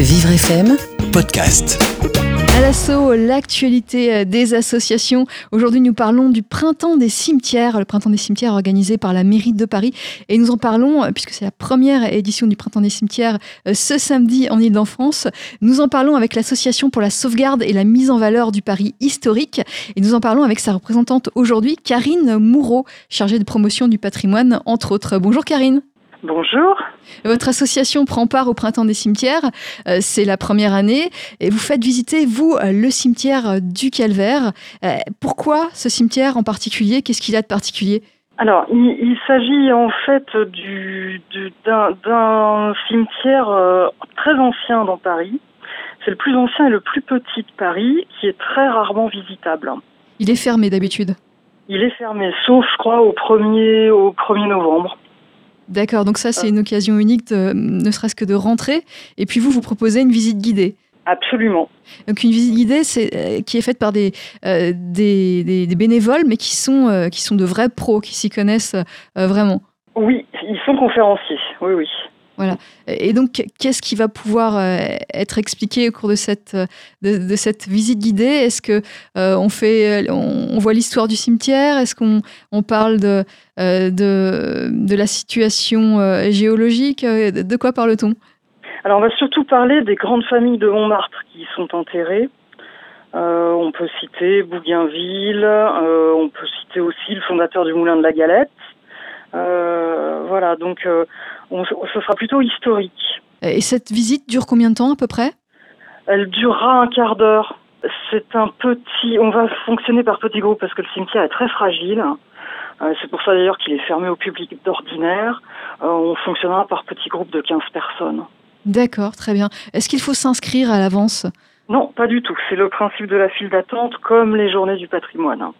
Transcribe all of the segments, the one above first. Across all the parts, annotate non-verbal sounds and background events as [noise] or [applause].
Vivre FM Podcast. À l'assaut, l'actualité euh, des associations. Aujourd'hui, nous parlons du printemps des cimetières, le printemps des cimetières organisé par la mairie de Paris. Et nous en parlons, euh, puisque c'est la première édition du printemps des cimetières euh, ce samedi en Ile-de-France. Nous en parlons avec l'association pour la sauvegarde et la mise en valeur du Paris historique. Et nous en parlons avec sa représentante aujourd'hui, Karine Moureau, chargée de promotion du patrimoine, entre autres. Bonjour Karine. Bonjour. Votre association prend part au Printemps des cimetières. Euh, c'est la première année et vous faites visiter, vous, euh, le cimetière du Calvaire. Euh, pourquoi ce cimetière en particulier? Qu'est-ce qu'il a de particulier? Alors, il, s'agit en fait d'un cimetière très ancien dans Paris. C'est le plus ancien et le plus petit de Paris, qui est très rarement visitable. Il est fermé d'habitude? Il est fermé, sauf, je crois, au 1er, au 1er novembre. D'accord, donc ça c'est une occasion unique, ne serait-ce que de rentrer. Et puis vous, vous proposez une visite guidée. Absolument. Donc une visite guidée, c'est euh, qui est faite par des, euh, des, bénévoles, mais qui sont euh, qui sont de vrais pros, qui s'y connaissent vraiment. Oui, ils sont conférenciers. Oui, oui. Voilà. Et donc, qu'est-ce qui va pouvoir euh, être expliqué au cours de cette, de, cette visite guidée? Est-ce que euh, on fait, on, voit l'histoire du cimetière? Est-ce qu'on on parle euh, de, de, la situation géologique? De, quoi parle-t-on? Alors, on va surtout parler des grandes familles de Montmartre qui sont enterrées. on peut citer Bougainville, on peut citer aussi le fondateur du Moulin de la Galette. Voilà, donc ce sera plutôt historique. Et cette visite dure combien de temps à peu près? Elle durera un quart d'heure. C'est un petit. On va fonctionner par petits groupes parce que le cimetière est très fragile. Euh, c'est pour ça d'ailleurs qu'il est fermé au public d'ordinaire. Euh, on fonctionnera par petits groupes de 15 personnes. D'accord, très bien. Est-ce qu'il faut s'inscrire à l'avance? Non, pas du tout. C'est le principe de la file d'attente comme les journées du patrimoine.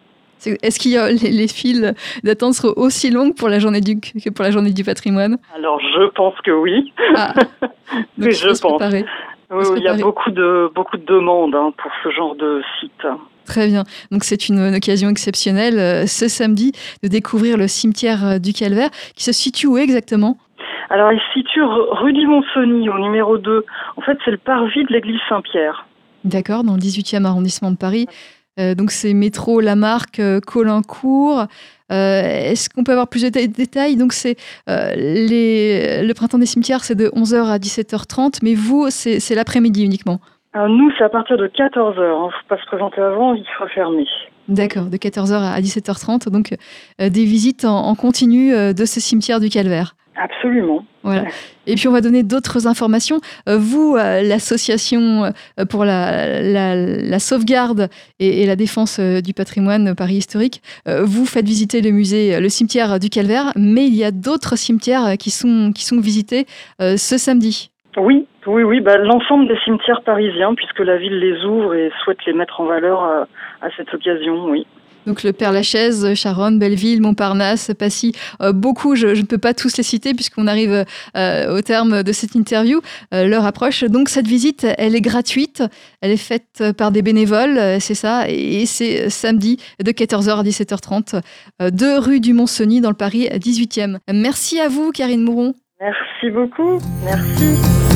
Est-ce qu'il y a les, files d'attente seront aussi longues pour la journée du que pour la journée du patrimoine? Alors je pense que oui. Ah. [laughs] je pense. il y a beaucoup de beaucoup de demandes hein, pour ce genre de site. Très bien. Donc c'est une, occasion exceptionnelle euh, ce samedi de découvrir le cimetière euh, du Calvaire qui se situe où exactement? Alors il se situe rue du Mont-Cenis au numéro 2. En fait, c'est le parvis de l'église Saint-Pierre. D'accord, dans le 18e arrondissement de Paris. Euh, donc c'est métro Lamarck, euh, Colincourt. Euh, est-ce qu'on peut avoir plus de détails? Donc c'est le printemps des cimetières, c'est de 11h à 17h30, mais vous, c'est l'après-midi uniquement? nous, c'est à partir de 14h. Il ne faut pas se présenter avant, il sera fermé. D'accord, de 14h à 17h30, donc des visites en continu de ce cimetière du Calvaire. Absolument. Voilà. Et puis on va donner d'autres informations. Euh, vous, euh, l'association euh, pour la, la, sauvegarde et, la défense du patrimoine Paris historique, vous faites visiter le musée, le cimetière du Calvaire, mais il y a d'autres cimetières qui sont, qui sont visités ce samedi. Oui, oui, oui, bah, l'ensemble des cimetières parisiens, puisque la ville les ouvre et souhaite les mettre en valeur à cette occasion, oui. Donc le Père Lachaise, Charonne, Belleville, Montparnasse, Passy, euh, beaucoup, je, ne peux pas tous les citer puisqu'on arrive euh, au terme de cette interview, euh, l'heure approche. Donc cette visite, elle est gratuite, elle est faite par des bénévoles, c'est ça, et c'est samedi de 14h à 17h30, de rue du Mont-Cenis dans le Paris 18e. Merci à vous, Karine Mouron. Merci beaucoup, merci.